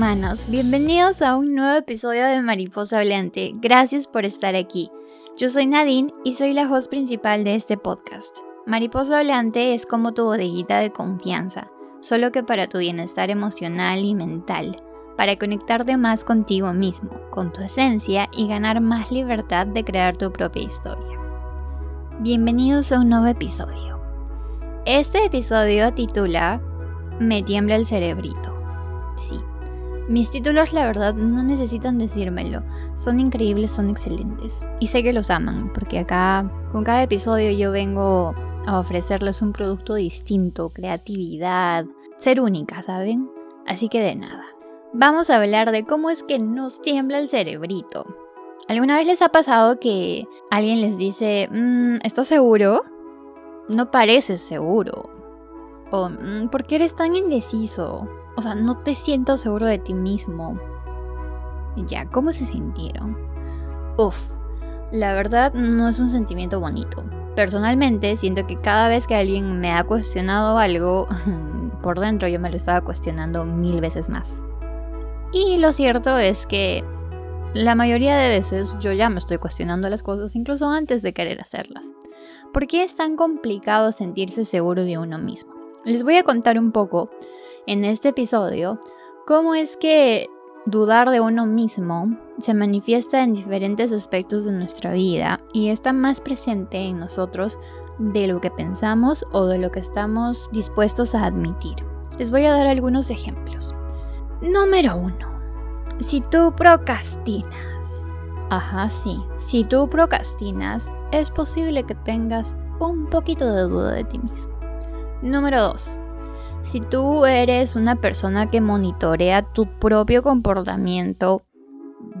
Humanos, bienvenidos a un nuevo episodio de Mariposa Hablante. Gracias por estar aquí. Yo soy Nadine y soy la host principal de este podcast. Mariposa Hablante es como tu bodeguita de confianza, solo que para tu bienestar emocional y mental, para conectarte más contigo mismo, con tu esencia y ganar más libertad de crear tu propia historia. Bienvenidos a un nuevo episodio. Este episodio titula Me tiembla el cerebrito. Sí, mis títulos la verdad no necesitan decírmelo, son increíbles, son excelentes. Y sé que los aman, porque acá con cada episodio yo vengo a ofrecerles un producto distinto, creatividad, ser única, ¿saben? Así que de nada. Vamos a hablar de cómo es que nos tiembla el cerebrito. ¿Alguna vez les ha pasado que alguien les dice, mm, ¿estás seguro? No pareces seguro. O, mm, ¿por qué eres tan indeciso? O sea, no te siento seguro de ti mismo. Ya, ¿cómo se sintieron? Uf, la verdad no es un sentimiento bonito. Personalmente siento que cada vez que alguien me ha cuestionado algo, por dentro yo me lo estaba cuestionando mil veces más. Y lo cierto es que la mayoría de veces yo ya me estoy cuestionando las cosas incluso antes de querer hacerlas. ¿Por qué es tan complicado sentirse seguro de uno mismo? Les voy a contar un poco en este episodio cómo es que dudar de uno mismo se manifiesta en diferentes aspectos de nuestra vida y está más presente en nosotros de lo que pensamos o de lo que estamos dispuestos a admitir. Les voy a dar algunos ejemplos. Número 1. Si tú procrastinas. Ajá, sí. Si tú procrastinas, es posible que tengas un poquito de duda de ti mismo. Número 2. Si tú eres una persona que monitorea tu propio comportamiento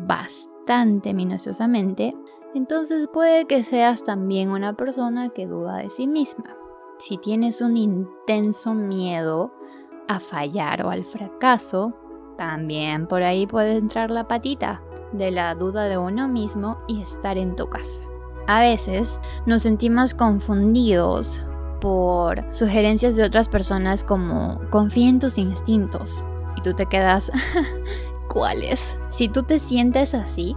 bastante minuciosamente, entonces puede que seas también una persona que duda de sí misma. Si tienes un intenso miedo a fallar o al fracaso, también por ahí puede entrar la patita de la duda de uno mismo y estar en tu casa. A veces nos sentimos confundidos por sugerencias de otras personas como confía en tus instintos y tú te quedas ¿cuáles? Si tú te sientes así,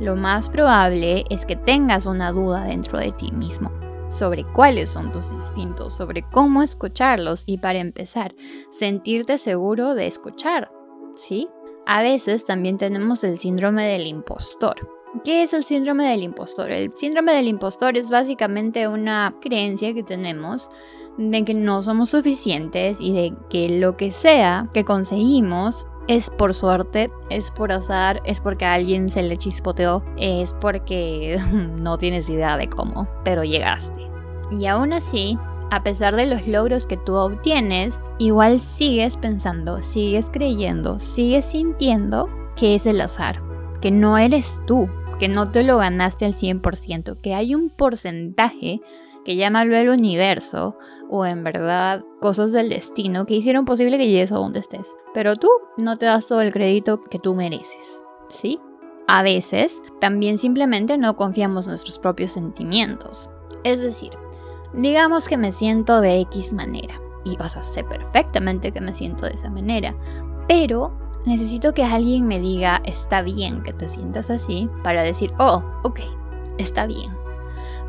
lo más probable es que tengas una duda dentro de ti mismo sobre cuáles son tus instintos, sobre cómo escucharlos y para empezar, sentirte seguro de escuchar, ¿sí? A veces también tenemos el síndrome del impostor. ¿Qué es el síndrome del impostor? El síndrome del impostor es básicamente una creencia que tenemos de que no somos suficientes y de que lo que sea que conseguimos es por suerte, es por azar, es porque a alguien se le chispoteó, es porque no tienes idea de cómo, pero llegaste. Y aún así, a pesar de los logros que tú obtienes, igual sigues pensando, sigues creyendo, sigues sintiendo que es el azar, que no eres tú, que no te lo ganaste al 100%, que hay un porcentaje que llámalo el universo o en verdad cosas del destino que hicieron posible que llegues a donde estés. Pero tú no te das todo el crédito que tú mereces, ¿sí? A veces también simplemente no confiamos nuestros propios sentimientos. Es decir, digamos que me siento de X manera y o sea, sé perfectamente que me siento de esa manera, pero necesito que alguien me diga, está bien que te sientas así, para decir, oh, ok, está bien.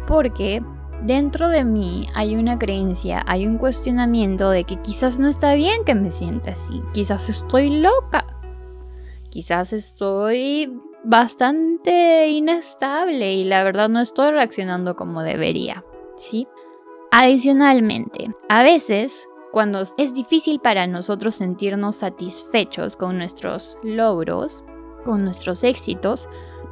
Porque dentro de mí hay una creencia, hay un cuestionamiento de que quizás no está bien que me sienta así, quizás estoy loca, quizás estoy bastante inestable y la verdad no estoy reaccionando como debería, ¿sí? Adicionalmente, a veces cuando es difícil para nosotros sentirnos satisfechos con nuestros logros, con nuestros éxitos,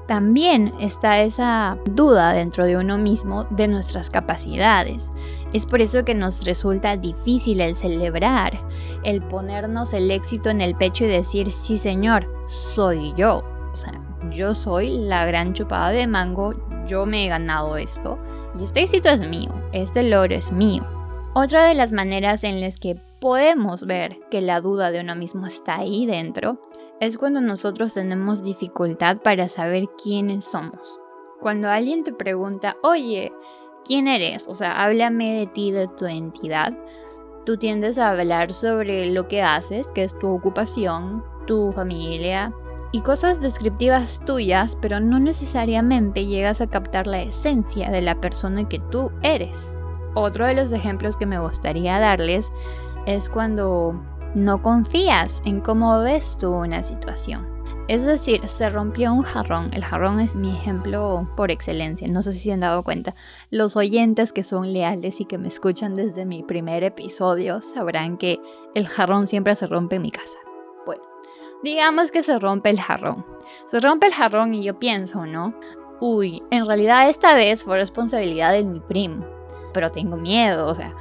también está esa duda dentro de uno mismo de nuestras capacidades. Es por eso que nos resulta difícil el celebrar, el ponernos el éxito en el pecho y decir, sí señor, soy yo. O sea, yo soy la gran chupada de mango, yo me he ganado esto y este éxito es mío, este logro es mío. Otra de las maneras en las que podemos ver que la duda de uno mismo está ahí dentro es cuando nosotros tenemos dificultad para saber quiénes somos. Cuando alguien te pregunta, oye, ¿quién eres? O sea, háblame de ti, de tu identidad. Tú tiendes a hablar sobre lo que haces, que es tu ocupación, tu familia y cosas descriptivas tuyas, pero no necesariamente llegas a captar la esencia de la persona que tú eres. Otro de los ejemplos que me gustaría darles es cuando no confías en cómo ves tú una situación. Es decir, se rompió un jarrón. El jarrón es mi ejemplo por excelencia. No sé si se han dado cuenta. Los oyentes que son leales y que me escuchan desde mi primer episodio sabrán que el jarrón siempre se rompe en mi casa. Bueno, digamos que se rompe el jarrón. Se rompe el jarrón y yo pienso, ¿no? Uy, en realidad esta vez fue responsabilidad de mi primo. Pero tengo miedo, o sea,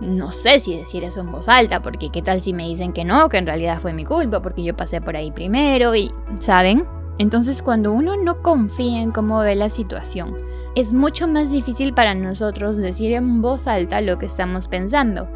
no sé si decir eso en voz alta, porque qué tal si me dicen que no, que en realidad fue mi culpa, porque yo pasé por ahí primero y, ¿saben? Entonces cuando uno no confía en cómo ve la situación, es mucho más difícil para nosotros decir en voz alta lo que estamos pensando.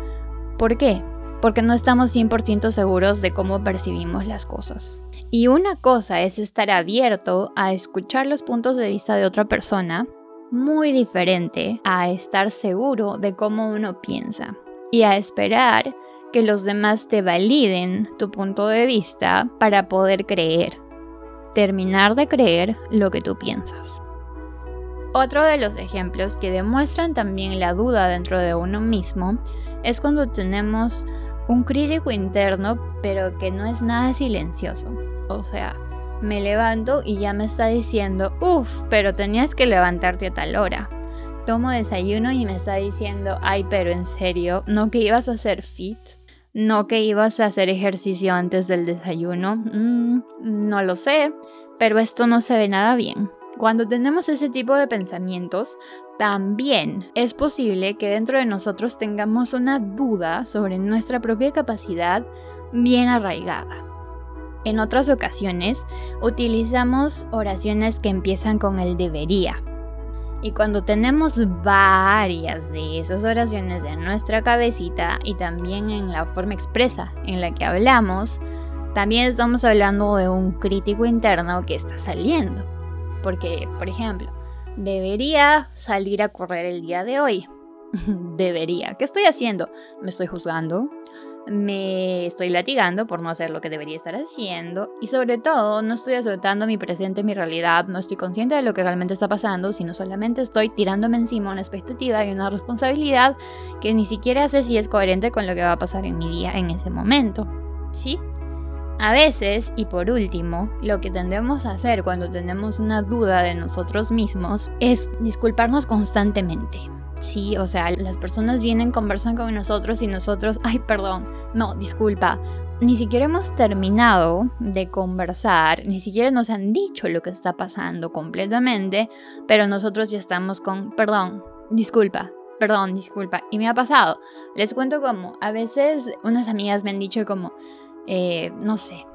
¿Por qué? Porque no estamos 100% seguros de cómo percibimos las cosas. Y una cosa es estar abierto a escuchar los puntos de vista de otra persona muy diferente a estar seguro de cómo uno piensa y a esperar que los demás te validen tu punto de vista para poder creer, terminar de creer lo que tú piensas. Otro de los ejemplos que demuestran también la duda dentro de uno mismo es cuando tenemos un crítico interno pero que no es nada silencioso. O sea, me levanto y ya me está diciendo, uff, pero tenías que levantarte a tal hora. Tomo desayuno y me está diciendo, ay, pero en serio, ¿no que ibas a hacer fit? ¿No que ibas a hacer ejercicio antes del desayuno? Mm, no lo sé, pero esto no se ve nada bien. Cuando tenemos ese tipo de pensamientos, también es posible que dentro de nosotros tengamos una duda sobre nuestra propia capacidad bien arraigada. En otras ocasiones utilizamos oraciones que empiezan con el debería. Y cuando tenemos varias de esas oraciones en nuestra cabecita y también en la forma expresa en la que hablamos, también estamos hablando de un crítico interno que está saliendo. Porque, por ejemplo, debería salir a correr el día de hoy. debería. ¿Qué estoy haciendo? ¿Me estoy juzgando? Me estoy latigando por no hacer lo que debería estar haciendo y sobre todo no estoy aceptando mi presente, mi realidad, no estoy consciente de lo que realmente está pasando, sino solamente estoy tirándome encima una expectativa y una responsabilidad que ni siquiera sé si es coherente con lo que va a pasar en mi día en ese momento. ¿Sí? A veces, y por último, lo que tendemos a hacer cuando tenemos una duda de nosotros mismos es disculparnos constantemente. Sí, o sea, las personas vienen, conversan con nosotros y nosotros, ay, perdón, no, disculpa, ni siquiera hemos terminado de conversar, ni siquiera nos han dicho lo que está pasando completamente, pero nosotros ya estamos con, perdón, disculpa, perdón, disculpa. Y me ha pasado. Les cuento como, a veces unas amigas me han dicho como, eh, no sé,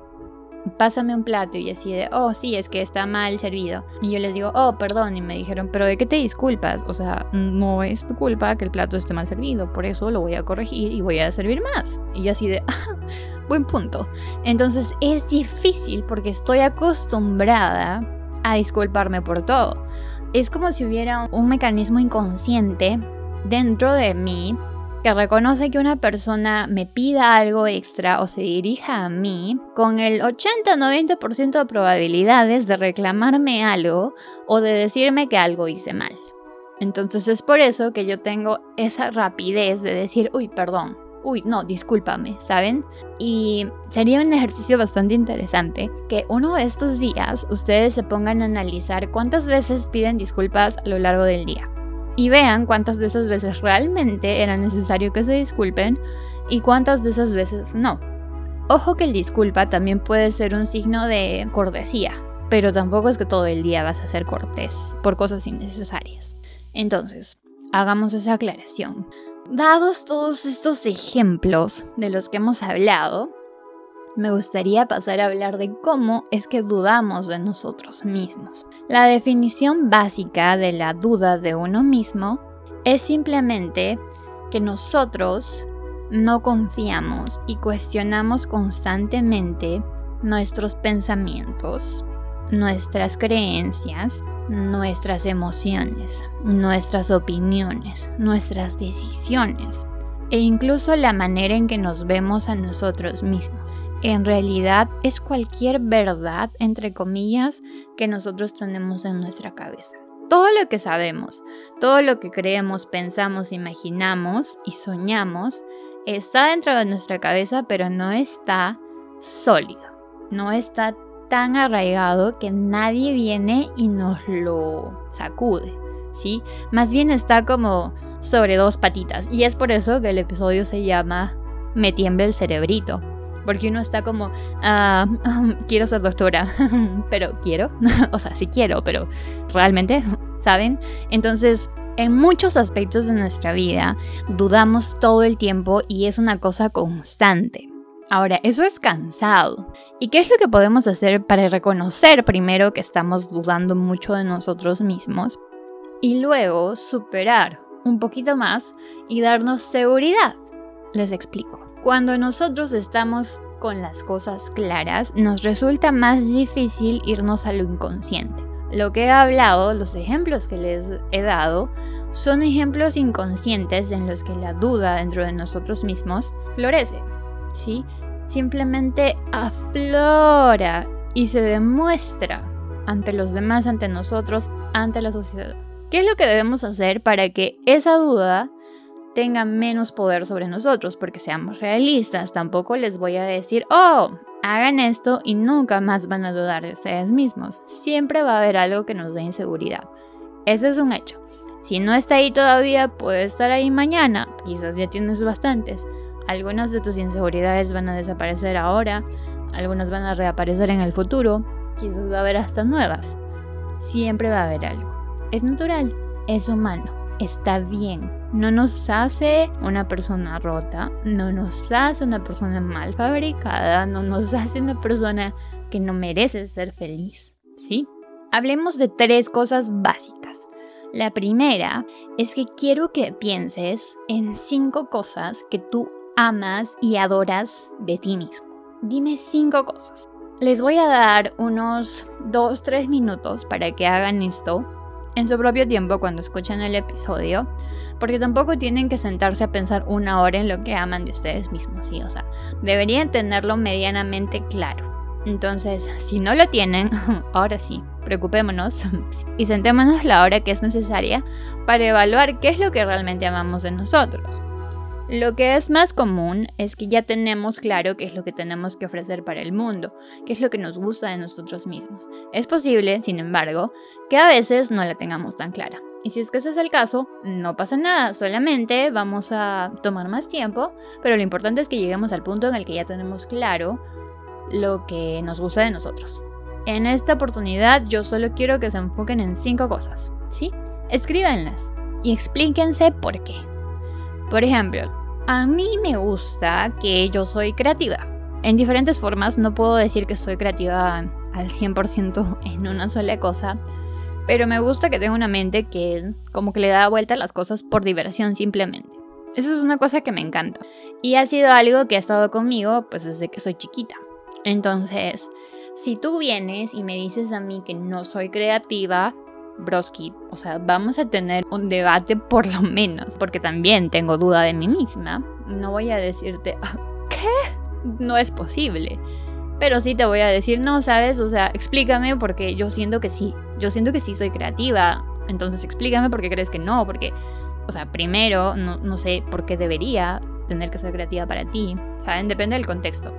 pásame un plato y así de, oh, sí, es que está mal servido. Y yo les digo, oh, perdón, y me dijeron, pero ¿de qué te disculpas? O sea, no es tu culpa que el plato esté mal servido, por eso lo voy a corregir y voy a servir más. Y yo así de, ah, buen punto. Entonces es difícil porque estoy acostumbrada a disculparme por todo. Es como si hubiera un mecanismo inconsciente dentro de mí que reconoce que una persona me pida algo extra o se dirija a mí con el 80-90% de probabilidades de reclamarme algo o de decirme que algo hice mal. Entonces es por eso que yo tengo esa rapidez de decir, uy, perdón, uy, no, discúlpame, ¿saben? Y sería un ejercicio bastante interesante que uno de estos días ustedes se pongan a analizar cuántas veces piden disculpas a lo largo del día y vean cuántas de esas veces realmente era necesario que se disculpen y cuántas de esas veces no. Ojo que el disculpa también puede ser un signo de cortesía, pero tampoco es que todo el día vas a ser cortés por cosas innecesarias. Entonces, hagamos esa aclaración. Dados todos estos ejemplos de los que hemos hablado, me gustaría pasar a hablar de cómo es que dudamos de nosotros mismos. La definición básica de la duda de uno mismo es simplemente que nosotros no confiamos y cuestionamos constantemente nuestros pensamientos, nuestras creencias, nuestras emociones, nuestras opiniones, nuestras decisiones e incluso la manera en que nos vemos a nosotros mismos. En realidad es cualquier verdad, entre comillas, que nosotros tenemos en nuestra cabeza. Todo lo que sabemos, todo lo que creemos, pensamos, imaginamos y soñamos está dentro de nuestra cabeza, pero no está sólido, no está tan arraigado que nadie viene y nos lo sacude, ¿sí? Más bien está como sobre dos patitas y es por eso que el episodio se llama Me tiembla el cerebrito, porque uno está como, ah, quiero ser doctora, pero quiero, o sea, sí quiero, pero realmente, ¿saben? Entonces, en muchos aspectos de nuestra vida dudamos todo el tiempo y es una cosa constante. Ahora, eso es cansado. ¿Y qué es lo que podemos hacer para reconocer primero que estamos dudando mucho de nosotros mismos y luego superar un poquito más y darnos seguridad? Les explico. Cuando nosotros estamos con las cosas claras, nos resulta más difícil irnos a lo inconsciente. Lo que he hablado, los ejemplos que les he dado, son ejemplos inconscientes en los que la duda dentro de nosotros mismos florece, ¿sí? Simplemente aflora y se demuestra ante los demás, ante nosotros, ante la sociedad. ¿Qué es lo que debemos hacer para que esa duda tenga menos poder sobre nosotros, porque seamos realistas, tampoco les voy a decir, oh, hagan esto y nunca más van a dudar de ustedes mismos. Siempre va a haber algo que nos dé inseguridad. Ese es un hecho. Si no está ahí todavía, puede estar ahí mañana. Quizás ya tienes bastantes. Algunas de tus inseguridades van a desaparecer ahora, algunas van a reaparecer en el futuro, quizás va a haber hasta nuevas. Siempre va a haber algo. Es natural, es humano está bien. No nos hace una persona rota, no nos hace una persona mal fabricada, no nos hace una persona que no merece ser feliz. ¿Sí? Hablemos de tres cosas básicas. La primera es que quiero que pienses en cinco cosas que tú amas y adoras de ti mismo. Dime cinco cosas. Les voy a dar unos 2-3 minutos para que hagan esto en su propio tiempo cuando escuchan el episodio, porque tampoco tienen que sentarse a pensar una hora en lo que aman de ustedes mismos, ¿sí? O sea, deberían tenerlo medianamente claro. Entonces, si no lo tienen, ahora sí, preocupémonos y sentémonos la hora que es necesaria para evaluar qué es lo que realmente amamos de nosotros. Lo que es más común es que ya tenemos claro qué es lo que tenemos que ofrecer para el mundo, qué es lo que nos gusta de nosotros mismos. Es posible, sin embargo, que a veces no la tengamos tan clara. Y si es que ese es el caso, no pasa nada, solamente vamos a tomar más tiempo, pero lo importante es que lleguemos al punto en el que ya tenemos claro lo que nos gusta de nosotros. En esta oportunidad yo solo quiero que se enfoquen en cinco cosas, ¿sí? Escríbanlas y explíquense por qué. Por ejemplo, a mí me gusta que yo soy creativa. En diferentes formas, no puedo decir que soy creativa al 100% en una sola cosa, pero me gusta que tenga una mente que como que le da vuelta a las cosas por diversión simplemente. Eso es una cosa que me encanta. Y ha sido algo que ha estado conmigo pues desde que soy chiquita. Entonces, si tú vienes y me dices a mí que no soy creativa, broski, o sea, vamos a tener un debate por lo menos, porque también tengo duda de mí misma. No voy a decirte, ah, ¿qué? No es posible. Pero sí te voy a decir, no, ¿sabes? O sea, explícame porque yo siento que sí. Yo siento que sí soy creativa. Entonces explícame por qué crees que no. Porque, o sea, primero, no, no sé por qué debería tener que ser creativa para ti. ¿Saben? Depende del contexto.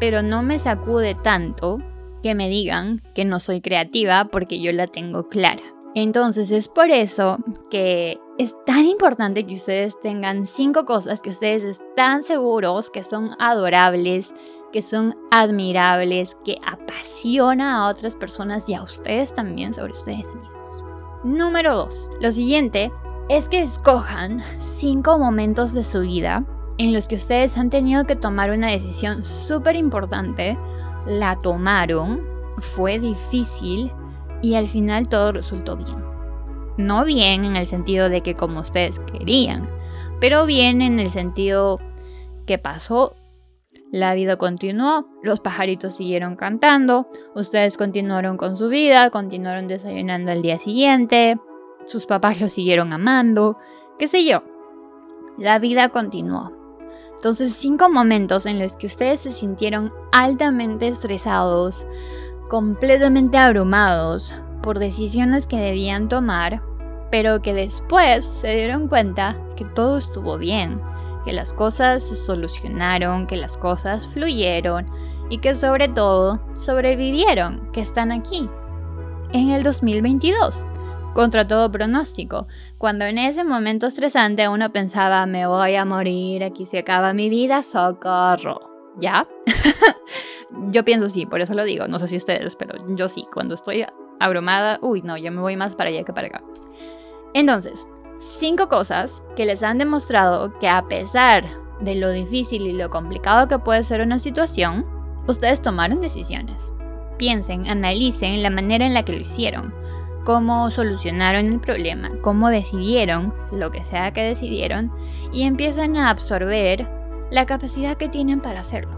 Pero no me sacude tanto que me digan que no soy creativa porque yo la tengo clara. Entonces es por eso que es tan importante que ustedes tengan cinco cosas que ustedes están seguros que son adorables, que son admirables, que apasiona a otras personas y a ustedes también sobre ustedes mismos. Número dos. Lo siguiente es que escojan cinco momentos de su vida en los que ustedes han tenido que tomar una decisión súper importante, la tomaron, fue difícil, y al final todo resultó bien. No bien en el sentido de que como ustedes querían, pero bien en el sentido que pasó. La vida continuó, los pajaritos siguieron cantando, ustedes continuaron con su vida, continuaron desayunando al día siguiente, sus papás los siguieron amando, qué sé yo. La vida continuó. Entonces, cinco momentos en los que ustedes se sintieron altamente estresados, completamente abrumados por decisiones que debían tomar, pero que después se dieron cuenta que todo estuvo bien, que las cosas se solucionaron, que las cosas fluyeron y que sobre todo sobrevivieron, que están aquí, en el 2022, contra todo pronóstico, cuando en ese momento estresante uno pensaba, me voy a morir, aquí se acaba mi vida, socorro, ¿ya? yo pienso sí, por eso lo digo, no sé si ustedes, pero yo sí, cuando estoy abrumada, uy, no, yo me voy más para allá que para acá. Entonces, Cinco cosas que les han demostrado que a pesar de lo difícil y lo complicado que puede ser una situación, ustedes tomaron decisiones. Piensen, analicen la manera en la que lo hicieron, cómo solucionaron el problema, cómo decidieron lo que sea que decidieron y empiezan a absorber la capacidad que tienen para hacerlo.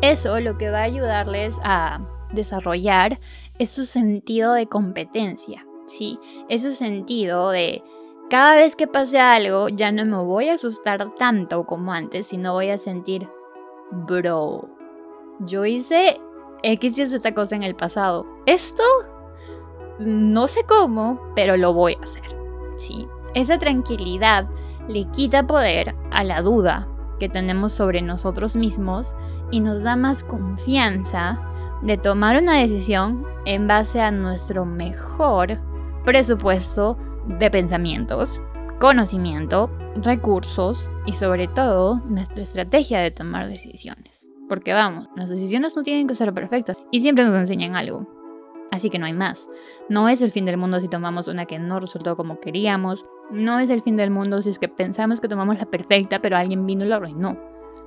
Eso lo que va a ayudarles a desarrollar es su sentido de competencia, ¿sí? Es su sentido de cada vez que pase algo, ya no me voy a asustar tanto como antes, sino voy a sentir, bro, yo hice X, Y, Z cosa en el pasado. Esto, no sé cómo, pero lo voy a hacer. Sí, esa tranquilidad le quita poder a la duda que tenemos sobre nosotros mismos y nos da más confianza de tomar una decisión en base a nuestro mejor presupuesto de pensamientos, conocimiento, recursos y sobre todo nuestra estrategia de tomar decisiones. Porque vamos, las decisiones no tienen que ser perfectas y siempre nos enseñan algo. Así que no hay más. No es el fin del mundo si tomamos una que no resultó como queríamos. No es el fin del mundo si es que pensamos que tomamos la perfecta pero alguien vino y la arruinó.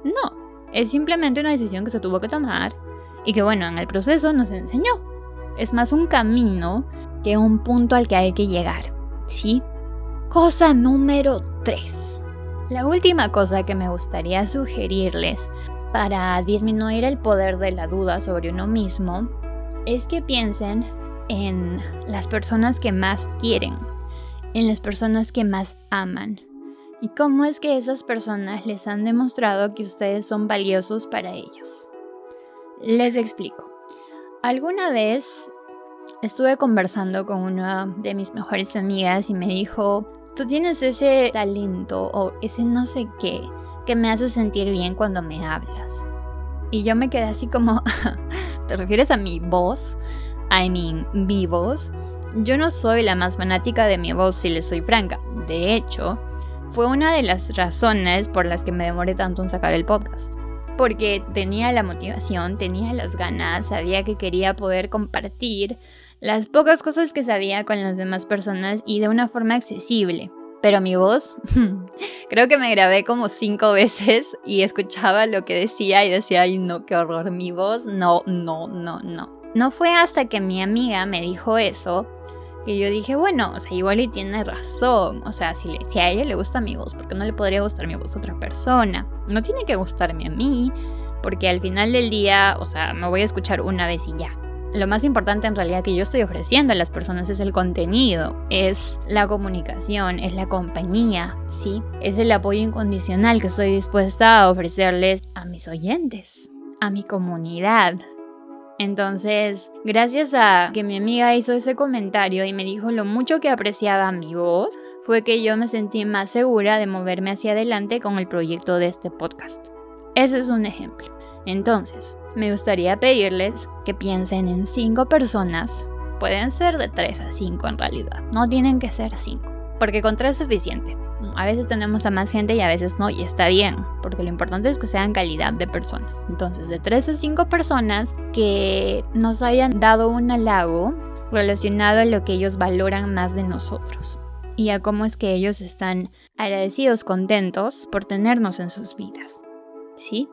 No, es simplemente una decisión que se tuvo que tomar y que bueno, en el proceso nos enseñó. Es más un camino que un punto al que hay que llegar. ¿sí? Cosa número 3. La última cosa que me gustaría sugerirles para disminuir el poder de la duda sobre uno mismo es que piensen en las personas que más quieren, en las personas que más aman y cómo es que esas personas les han demostrado que ustedes son valiosos para ellos. Les explico. Alguna vez Estuve conversando con una de mis mejores amigas y me dijo, tú tienes ese talento o ese no sé qué que me hace sentir bien cuando me hablas. Y yo me quedé así como, ¿te refieres a mi voz? I mean, mi voz. Yo no soy la más fanática de mi voz, si le soy franca. De hecho, fue una de las razones por las que me demoré tanto en sacar el podcast. Porque tenía la motivación, tenía las ganas, sabía que quería poder compartir las pocas cosas que sabía con las demás personas y de una forma accesible. Pero mi voz, creo que me grabé como cinco veces y escuchaba lo que decía y decía, ay no, qué horror, mi voz, no, no, no, no. No fue hasta que mi amiga me dijo eso que yo dije, bueno, o sea, igual y tiene razón. O sea, si, si a ella le gusta mi voz, ¿por qué no le podría gustar mi voz a otra persona? No tiene que gustarme a mí, porque al final del día, o sea, me voy a escuchar una vez y ya lo más importante en realidad que yo estoy ofreciendo a las personas es el contenido, es la comunicación, es la compañía, ¿sí? Es el apoyo incondicional que estoy dispuesta a ofrecerles a mis oyentes, a mi comunidad. Entonces, gracias a que mi amiga hizo ese comentario y me dijo lo mucho que apreciaba mi voz, fue que yo me sentí más segura de moverme hacia adelante con el proyecto de este podcast. Ese es un ejemplo. Entonces, me gustaría pedirles que piensen en cinco personas. Pueden ser de 3 a 5 en realidad, no tienen que ser 5, porque con 3 es suficiente. A veces tenemos a más gente y a veces no, y está bien, porque lo importante es que sean calidad de personas. Entonces, de 3 a 5 personas que nos hayan dado un halago relacionado a lo que ellos valoran más de nosotros y a cómo es que ellos están agradecidos, contentos por tenernos en sus vidas. ¿Sí?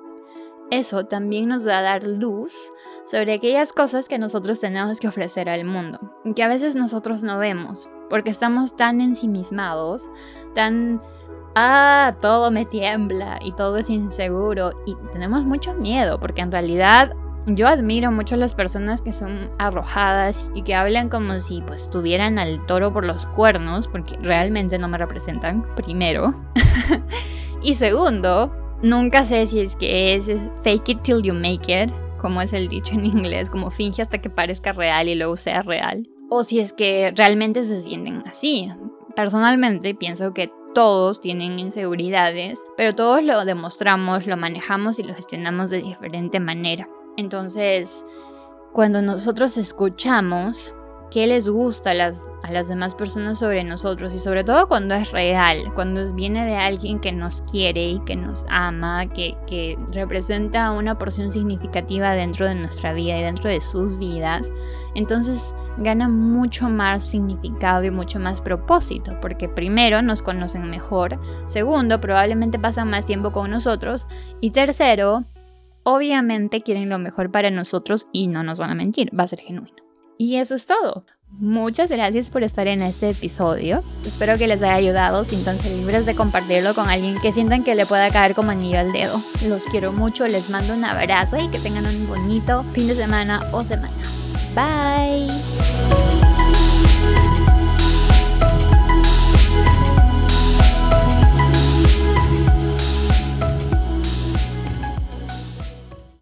Eso también nos va a dar luz sobre aquellas cosas que nosotros tenemos que ofrecer al mundo, que a veces nosotros no vemos, porque estamos tan ensimismados, tan, ah, todo me tiembla y todo es inseguro y tenemos mucho miedo, porque en realidad yo admiro mucho a las personas que son arrojadas y que hablan como si pues tuvieran al toro por los cuernos, porque realmente no me representan, primero. y segundo, Nunca sé si es que es, fake it till you make it, como es el dicho en inglés, como finge hasta que parezca real y luego sea real. O si es que realmente se sienten así. Personalmente pienso que todos tienen inseguridades, pero todos lo demostramos, lo manejamos y lo gestionamos de diferente manera. Entonces, cuando nosotros escuchamos qué les gusta a las, a las demás personas sobre nosotros y sobre todo cuando es real, cuando viene de alguien que nos quiere y que nos ama, que, que representa una porción significativa dentro de nuestra vida y dentro de sus vidas, entonces gana mucho más significado y mucho más propósito, porque primero nos conocen mejor, segundo probablemente pasan más tiempo con nosotros y tercero, obviamente quieren lo mejor para nosotros y no nos van a mentir, va a ser genuino. Y eso es todo. Muchas gracias por estar en este episodio. Espero que les haya ayudado. Siéntanse libres de compartirlo con alguien que sientan que le pueda caer como anillo al dedo. Los quiero mucho, les mando un abrazo y que tengan un bonito fin de semana o semana. Bye.